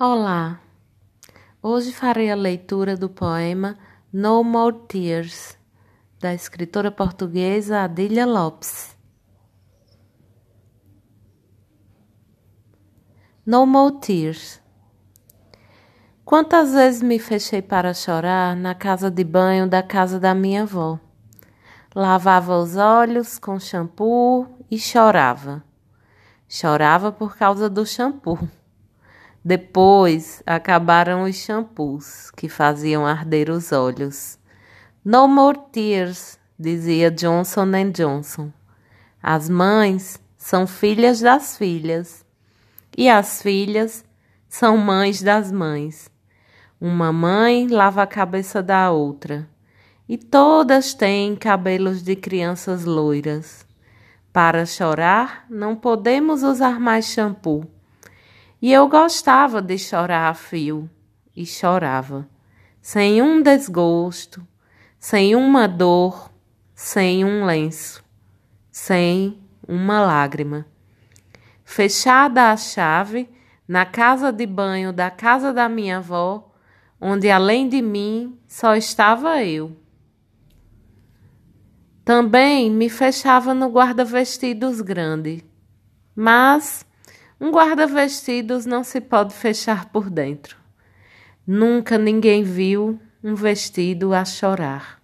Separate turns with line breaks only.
Olá! Hoje farei a leitura do poema No More Tears, da escritora portuguesa Adília Lopes. No More Tears. Quantas vezes me fechei para chorar na casa de banho da casa da minha avó. Lavava os olhos com shampoo e chorava. Chorava por causa do shampoo. Depois acabaram os shampoos que faziam arder os olhos. No more tears, dizia Johnson Johnson. As mães são filhas das filhas e as filhas são mães das mães. Uma mãe lava a cabeça da outra e todas têm cabelos de crianças loiras. Para chorar, não podemos usar mais shampoo e eu gostava de chorar a fio, e chorava, sem um desgosto, sem uma dor, sem um lenço, sem uma lágrima. Fechada a chave, na casa de banho da casa da minha avó, onde além de mim só estava eu. Também me fechava no guarda-vestidos grande, mas um guarda-vestidos não se pode fechar por dentro. Nunca ninguém viu um vestido a chorar.